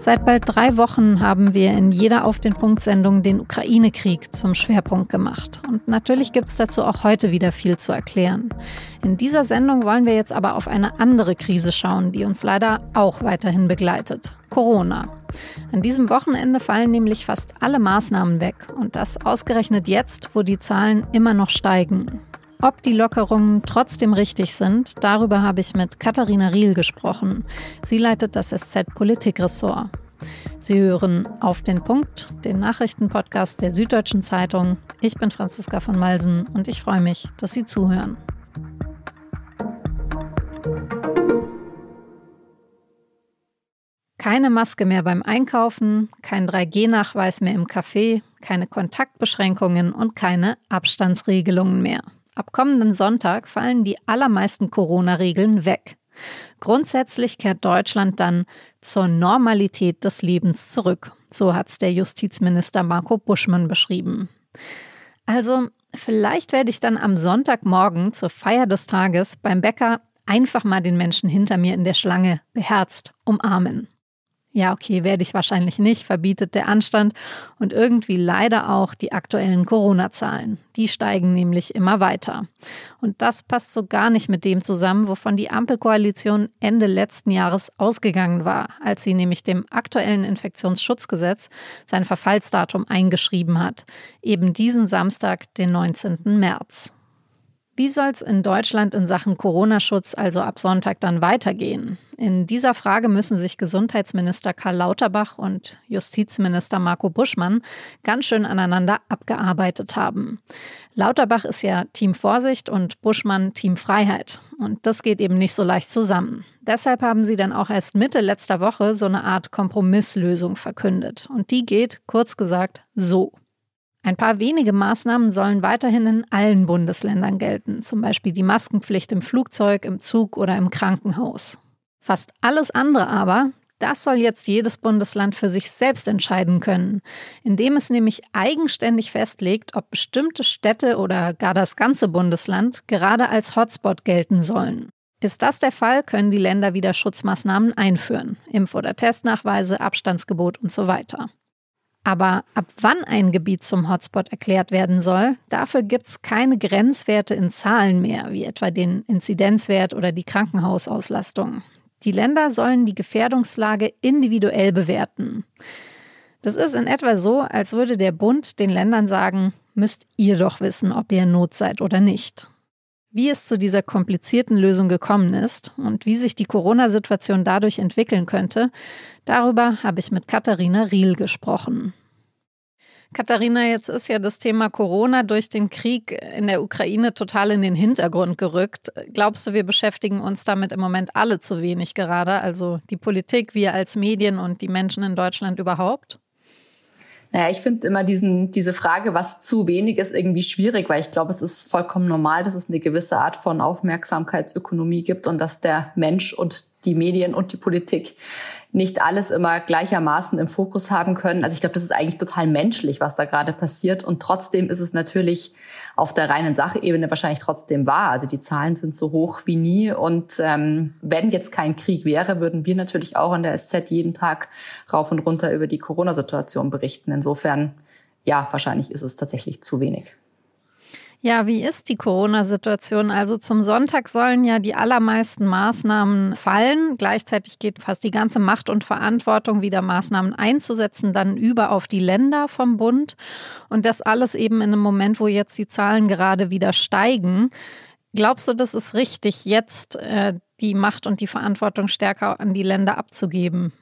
Seit bald drei Wochen haben wir in jeder Auf den Punkt-Sendung den Ukraine-Krieg zum Schwerpunkt gemacht. Und natürlich gibt es dazu auch heute wieder viel zu erklären. In dieser Sendung wollen wir jetzt aber auf eine andere Krise schauen, die uns leider auch weiterhin begleitet. Corona. An diesem Wochenende fallen nämlich fast alle Maßnahmen weg. Und das ausgerechnet jetzt, wo die Zahlen immer noch steigen. Ob die Lockerungen trotzdem richtig sind, darüber habe ich mit Katharina Riel gesprochen. Sie leitet das SZ Politikressort. Sie hören auf den Punkt, den Nachrichtenpodcast der Süddeutschen Zeitung. Ich bin Franziska von Malsen und ich freue mich, dass Sie zuhören. Keine Maske mehr beim Einkaufen, kein 3G-Nachweis mehr im Café, keine Kontaktbeschränkungen und keine Abstandsregelungen mehr. Ab kommenden Sonntag fallen die allermeisten Corona-Regeln weg. Grundsätzlich kehrt Deutschland dann zur Normalität des Lebens zurück. So hat es der Justizminister Marco Buschmann beschrieben. Also, vielleicht werde ich dann am Sonntagmorgen zur Feier des Tages beim Bäcker einfach mal den Menschen hinter mir in der Schlange beherzt umarmen. Ja, okay, werde ich wahrscheinlich nicht, verbietet der Anstand und irgendwie leider auch die aktuellen Corona-Zahlen. Die steigen nämlich immer weiter. Und das passt so gar nicht mit dem zusammen, wovon die Ampelkoalition Ende letzten Jahres ausgegangen war, als sie nämlich dem aktuellen Infektionsschutzgesetz sein Verfallsdatum eingeschrieben hat. Eben diesen Samstag, den 19. März. Wie soll es in Deutschland in Sachen Corona-Schutz also ab Sonntag dann weitergehen? In dieser Frage müssen sich Gesundheitsminister Karl Lauterbach und Justizminister Marco Buschmann ganz schön aneinander abgearbeitet haben. Lauterbach ist ja Team Vorsicht und Buschmann Team Freiheit. Und das geht eben nicht so leicht zusammen. Deshalb haben sie dann auch erst Mitte letzter Woche so eine Art Kompromisslösung verkündet. Und die geht, kurz gesagt, so. Ein paar wenige Maßnahmen sollen weiterhin in allen Bundesländern gelten, zum Beispiel die Maskenpflicht im Flugzeug, im Zug oder im Krankenhaus. Fast alles andere aber, das soll jetzt jedes Bundesland für sich selbst entscheiden können, indem es nämlich eigenständig festlegt, ob bestimmte Städte oder gar das ganze Bundesland gerade als Hotspot gelten sollen. Ist das der Fall, können die Länder wieder Schutzmaßnahmen einführen, Impf- oder Testnachweise, Abstandsgebot und so weiter. Aber ab wann ein Gebiet zum Hotspot erklärt werden soll, dafür gibt es keine Grenzwerte in Zahlen mehr, wie etwa den Inzidenzwert oder die Krankenhausauslastung. Die Länder sollen die Gefährdungslage individuell bewerten. Das ist in etwa so, als würde der Bund den Ländern sagen, müsst ihr doch wissen, ob ihr in Not seid oder nicht. Wie es zu dieser komplizierten Lösung gekommen ist und wie sich die Corona-Situation dadurch entwickeln könnte, darüber habe ich mit Katharina Riel gesprochen. Katharina, jetzt ist ja das Thema Corona durch den Krieg in der Ukraine total in den Hintergrund gerückt. Glaubst du, wir beschäftigen uns damit im Moment alle zu wenig gerade? Also die Politik, wir als Medien und die Menschen in Deutschland überhaupt? Naja, ich finde immer diesen, diese Frage, was zu wenig ist, irgendwie schwierig, weil ich glaube, es ist vollkommen normal, dass es eine gewisse Art von Aufmerksamkeitsökonomie gibt und dass der Mensch und die Medien und die Politik nicht alles immer gleichermaßen im Fokus haben können. Also ich glaube, das ist eigentlich total menschlich, was da gerade passiert. Und trotzdem ist es natürlich auf der reinen Sachebene wahrscheinlich trotzdem wahr. Also die Zahlen sind so hoch wie nie. Und ähm, wenn jetzt kein Krieg wäre, würden wir natürlich auch an der SZ jeden Tag rauf und runter über die Corona-Situation berichten. Insofern, ja, wahrscheinlich ist es tatsächlich zu wenig. Ja, wie ist die Corona-Situation? Also zum Sonntag sollen ja die allermeisten Maßnahmen fallen. Gleichzeitig geht fast die ganze Macht und Verantwortung, wieder Maßnahmen einzusetzen, dann über auf die Länder vom Bund. Und das alles eben in einem Moment, wo jetzt die Zahlen gerade wieder steigen. Glaubst du, das ist richtig, jetzt äh, die Macht und die Verantwortung stärker an die Länder abzugeben?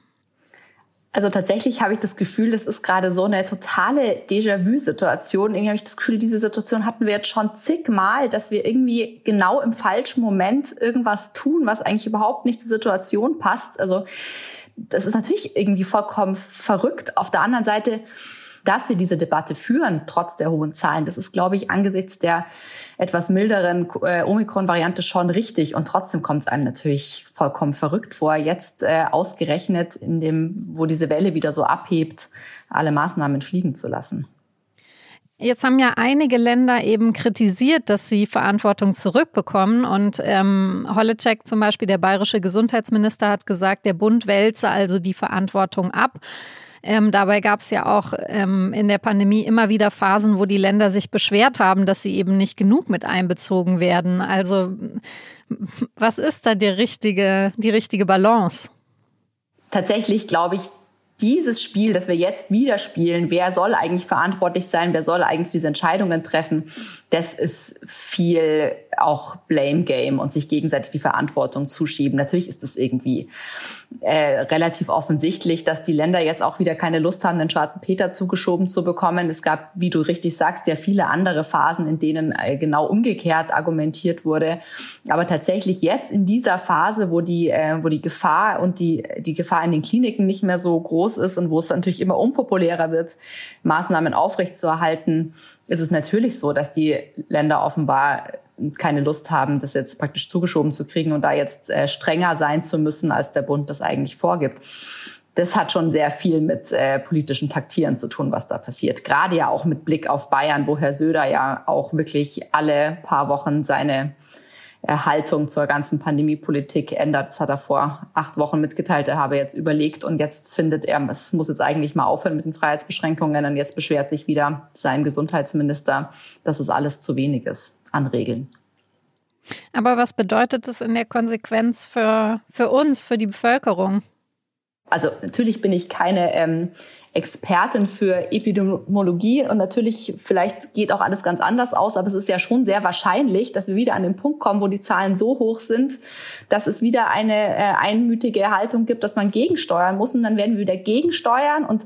Also tatsächlich habe ich das Gefühl, das ist gerade so eine totale Déjà-vu-Situation. Irgendwie habe ich das Gefühl, diese Situation hatten wir jetzt schon zigmal, dass wir irgendwie genau im falschen Moment irgendwas tun, was eigentlich überhaupt nicht zur Situation passt. Also das ist natürlich irgendwie vollkommen verrückt. Auf der anderen Seite dass wir diese Debatte führen, trotz der hohen Zahlen, das ist, glaube ich, angesichts der etwas milderen äh, Omikron-Variante schon richtig. Und trotzdem kommt es einem natürlich vollkommen verrückt vor, jetzt äh, ausgerechnet in dem, wo diese Welle wieder so abhebt, alle Maßnahmen fliegen zu lassen. Jetzt haben ja einige Länder eben kritisiert, dass sie Verantwortung zurückbekommen. Und ähm, Holleczek zum Beispiel, der bayerische Gesundheitsminister, hat gesagt, der Bund wälze also die Verantwortung ab. Ähm, dabei gab es ja auch ähm, in der Pandemie immer wieder Phasen, wo die Länder sich beschwert haben, dass sie eben nicht genug mit einbezogen werden. Also was ist da die richtige, die richtige Balance? Tatsächlich glaube ich, dieses Spiel, das wir jetzt wieder spielen, wer soll eigentlich verantwortlich sein, wer soll eigentlich diese Entscheidungen treffen, das ist viel auch Blame Game und sich gegenseitig die Verantwortung zuschieben. Natürlich ist es irgendwie äh, relativ offensichtlich, dass die Länder jetzt auch wieder keine Lust haben, den schwarzen Peter zugeschoben zu bekommen. Es gab, wie du richtig sagst, ja viele andere Phasen, in denen äh, genau umgekehrt argumentiert wurde. Aber tatsächlich jetzt in dieser Phase, wo die, äh, wo die Gefahr und die, die Gefahr in den Kliniken nicht mehr so groß ist und wo es natürlich immer unpopulärer wird, Maßnahmen aufrechtzuerhalten, ist es natürlich so, dass die Länder offenbar keine Lust haben, das jetzt praktisch zugeschoben zu kriegen und da jetzt äh, strenger sein zu müssen, als der Bund das eigentlich vorgibt. Das hat schon sehr viel mit äh, politischen Taktieren zu tun, was da passiert. Gerade ja auch mit Blick auf Bayern, wo Herr Söder ja auch wirklich alle paar Wochen seine Haltung zur ganzen Pandemiepolitik ändert. Das hat er vor acht Wochen mitgeteilt. Er habe jetzt überlegt und jetzt findet er, es muss jetzt eigentlich mal aufhören mit den Freiheitsbeschränkungen. Und jetzt beschwert sich wieder sein Gesundheitsminister, dass es alles zu wenig ist an Regeln. Aber was bedeutet das in der Konsequenz für, für uns, für die Bevölkerung? Also natürlich bin ich keine ähm, Expertin für Epidemiologie. Und natürlich vielleicht geht auch alles ganz anders aus, aber es ist ja schon sehr wahrscheinlich, dass wir wieder an den Punkt kommen, wo die Zahlen so hoch sind, dass es wieder eine äh, einmütige Haltung gibt, dass man gegensteuern muss. Und dann werden wir wieder gegensteuern. Und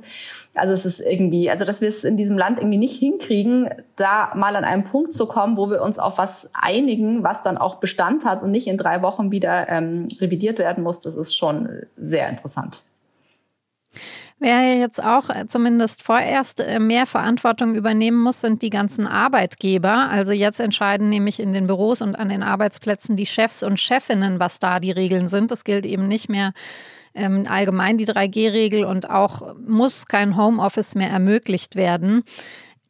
also es ist irgendwie, also dass wir es in diesem Land irgendwie nicht hinkriegen, da mal an einen Punkt zu kommen, wo wir uns auf was einigen, was dann auch Bestand hat und nicht in drei Wochen wieder ähm, revidiert werden muss, das ist schon sehr interessant. Wer jetzt auch äh, zumindest vorerst äh, mehr Verantwortung übernehmen muss, sind die ganzen Arbeitgeber. Also jetzt entscheiden nämlich in den Büros und an den Arbeitsplätzen die Chefs und Chefinnen, was da die Regeln sind. Es gilt eben nicht mehr ähm, allgemein die 3G-Regel und auch muss kein Homeoffice mehr ermöglicht werden.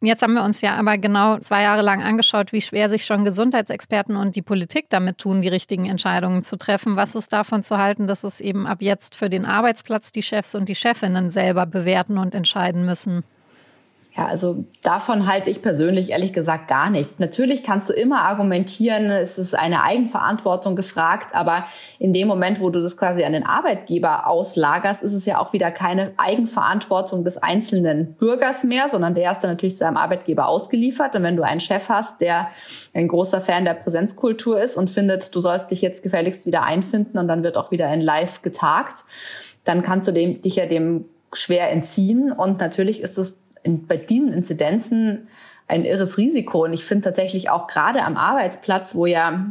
Jetzt haben wir uns ja aber genau zwei Jahre lang angeschaut, wie schwer sich schon Gesundheitsexperten und die Politik damit tun, die richtigen Entscheidungen zu treffen. Was ist davon zu halten, dass es eben ab jetzt für den Arbeitsplatz die Chefs und die Chefinnen selber bewerten und entscheiden müssen? Ja, also davon halte ich persönlich ehrlich gesagt gar nichts. Natürlich kannst du immer argumentieren, es ist eine Eigenverantwortung gefragt, aber in dem Moment, wo du das quasi an den Arbeitgeber auslagerst, ist es ja auch wieder keine Eigenverantwortung des einzelnen Bürgers mehr, sondern der ist dann natürlich seinem Arbeitgeber ausgeliefert. Und wenn du einen Chef hast, der ein großer Fan der Präsenzkultur ist und findet, du sollst dich jetzt gefälligst wieder einfinden und dann wird auch wieder in Live getagt, dann kannst du dem, dich ja dem schwer entziehen. Und natürlich ist es in, bei diesen Inzidenzen ein irres Risiko. Und ich finde tatsächlich auch gerade am Arbeitsplatz, wo ja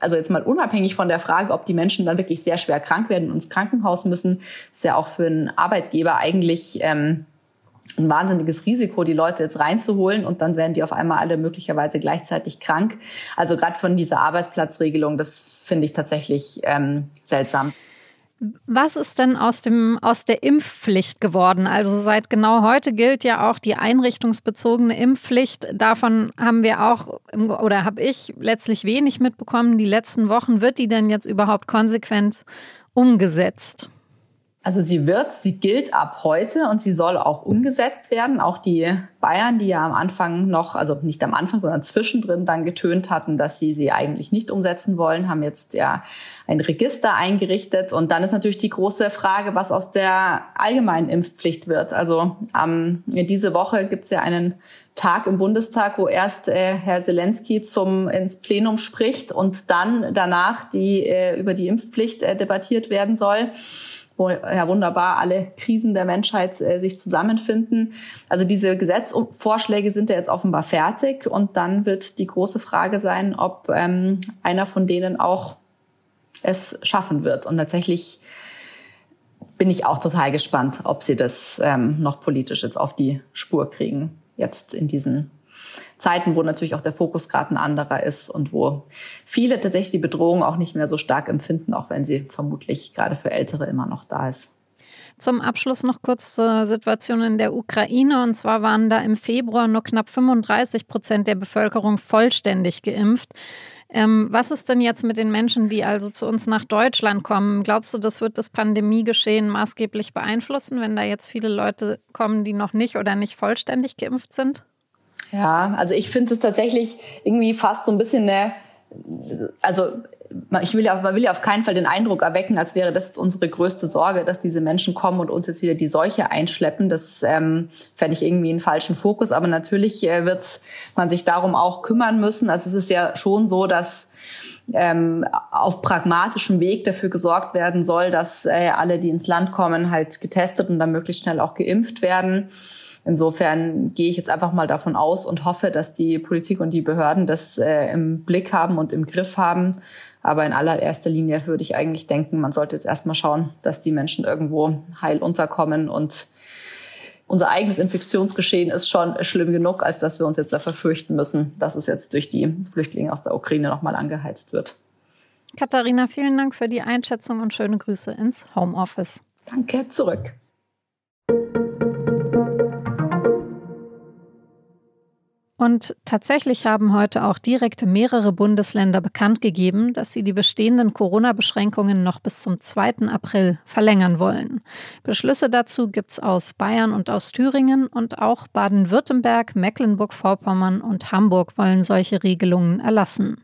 also jetzt mal unabhängig von der Frage, ob die Menschen dann wirklich sehr schwer krank werden und ins Krankenhaus müssen, ist ja auch für einen Arbeitgeber eigentlich ähm, ein wahnsinniges Risiko, die Leute jetzt reinzuholen und dann werden die auf einmal alle möglicherweise gleichzeitig krank. Also gerade von dieser Arbeitsplatzregelung, das finde ich tatsächlich ähm, seltsam. Was ist denn aus, dem, aus der Impfpflicht geworden? Also seit genau heute gilt ja auch die einrichtungsbezogene Impfpflicht. Davon haben wir auch oder habe ich letztlich wenig mitbekommen. Die letzten Wochen wird die denn jetzt überhaupt konsequent umgesetzt? Also sie wird, sie gilt ab heute und sie soll auch umgesetzt werden. Auch die Bayern, die ja am Anfang noch, also nicht am Anfang, sondern zwischendrin dann getönt hatten, dass sie sie eigentlich nicht umsetzen wollen, haben jetzt ja ein Register eingerichtet. Und dann ist natürlich die große Frage, was aus der allgemeinen Impfpflicht wird. Also ähm, diese Woche gibt's ja einen Tag im Bundestag, wo erst äh, Herr Zelensky zum ins Plenum spricht und dann danach die äh, über die Impfpflicht äh, debattiert werden soll wo ja wunderbar alle Krisen der Menschheit äh, sich zusammenfinden. Also diese Gesetzvorschläge sind ja jetzt offenbar fertig und dann wird die große Frage sein, ob ähm, einer von denen auch es schaffen wird. Und tatsächlich bin ich auch total gespannt, ob sie das ähm, noch politisch jetzt auf die Spur kriegen, jetzt in diesen Zeiten, wo natürlich auch der Fokus gerade ein anderer ist und wo viele tatsächlich die Bedrohung auch nicht mehr so stark empfinden, auch wenn sie vermutlich gerade für Ältere immer noch da ist. Zum Abschluss noch kurz zur Situation in der Ukraine. Und zwar waren da im Februar nur knapp 35 Prozent der Bevölkerung vollständig geimpft. Ähm, was ist denn jetzt mit den Menschen, die also zu uns nach Deutschland kommen? Glaubst du, das wird das Pandemiegeschehen maßgeblich beeinflussen, wenn da jetzt viele Leute kommen, die noch nicht oder nicht vollständig geimpft sind? Ja, also ich finde es tatsächlich irgendwie fast so ein bisschen eine, also ich will ja, man will ja auf keinen Fall den Eindruck erwecken, als wäre das jetzt unsere größte Sorge, dass diese Menschen kommen und uns jetzt wieder die Seuche einschleppen. Das ähm, fände ich irgendwie einen falschen Fokus. Aber natürlich äh, wird man sich darum auch kümmern müssen. Also es ist ja schon so, dass ähm, auf pragmatischem Weg dafür gesorgt werden soll, dass äh, alle, die ins Land kommen, halt getestet und dann möglichst schnell auch geimpft werden. Insofern gehe ich jetzt einfach mal davon aus und hoffe, dass die Politik und die Behörden das äh, im Blick haben und im Griff haben aber in allererster Linie würde ich eigentlich denken, man sollte jetzt erstmal schauen, dass die Menschen irgendwo heil unterkommen und unser eigenes Infektionsgeschehen ist schon schlimm genug, als dass wir uns jetzt da verfürchten müssen, dass es jetzt durch die Flüchtlinge aus der Ukraine nochmal angeheizt wird. Katharina, vielen Dank für die Einschätzung und schöne Grüße ins Homeoffice. Danke, zurück. Und tatsächlich haben heute auch direkt mehrere Bundesländer bekannt gegeben, dass sie die bestehenden Corona-Beschränkungen noch bis zum 2. April verlängern wollen. Beschlüsse dazu gibt es aus Bayern und aus Thüringen und auch Baden-Württemberg, Mecklenburg-Vorpommern und Hamburg wollen solche Regelungen erlassen.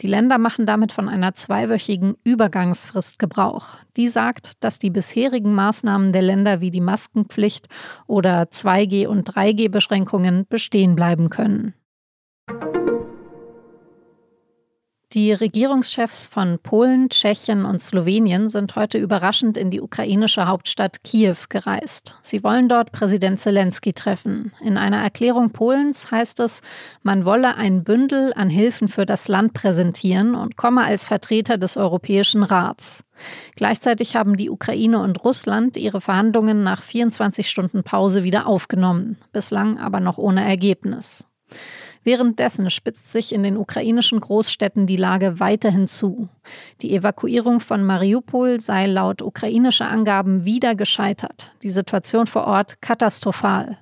Die Länder machen damit von einer zweiwöchigen Übergangsfrist Gebrauch. Die sagt, dass die bisherigen Maßnahmen der Länder wie die Maskenpflicht oder 2G- und 3G-Beschränkungen bestehen bleiben können. Die Regierungschefs von Polen, Tschechien und Slowenien sind heute überraschend in die ukrainische Hauptstadt Kiew gereist. Sie wollen dort Präsident Zelensky treffen. In einer Erklärung Polens heißt es, man wolle ein Bündel an Hilfen für das Land präsentieren und komme als Vertreter des Europäischen Rats. Gleichzeitig haben die Ukraine und Russland ihre Verhandlungen nach 24 Stunden Pause wieder aufgenommen, bislang aber noch ohne Ergebnis. Währenddessen spitzt sich in den ukrainischen Großstädten die Lage weiterhin zu. Die Evakuierung von Mariupol sei laut ukrainischer Angaben wieder gescheitert. Die Situation vor Ort katastrophal.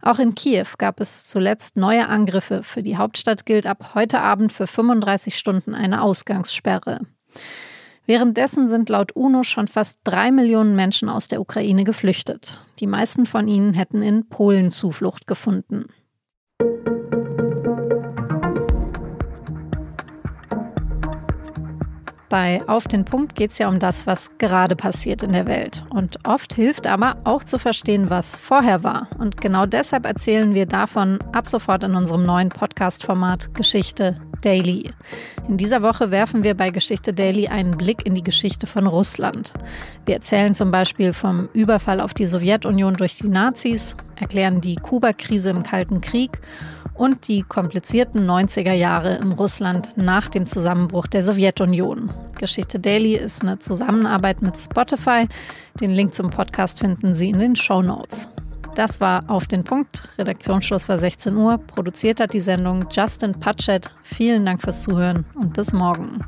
Auch in Kiew gab es zuletzt neue Angriffe. Für die Hauptstadt gilt ab heute Abend für 35 Stunden eine Ausgangssperre. Währenddessen sind laut UNO schon fast drei Millionen Menschen aus der Ukraine geflüchtet. Die meisten von ihnen hätten in Polen Zuflucht gefunden. Bei Auf den Punkt geht es ja um das, was gerade passiert in der Welt. Und oft hilft aber auch zu verstehen, was vorher war. Und genau deshalb erzählen wir davon ab sofort in unserem neuen Podcast-Format Geschichte Daily. In dieser Woche werfen wir bei Geschichte Daily einen Blick in die Geschichte von Russland. Wir erzählen zum Beispiel vom Überfall auf die Sowjetunion durch die Nazis, erklären die Kuba-Krise im Kalten Krieg und die komplizierten 90er Jahre im Russland nach dem Zusammenbruch der Sowjetunion. Geschichte Daily ist eine Zusammenarbeit mit Spotify. Den Link zum Podcast finden Sie in den Show Notes. Das war auf den Punkt. Redaktionsschluss war 16 Uhr. Produziert hat die Sendung Justin Patchett. Vielen Dank fürs Zuhören und bis morgen.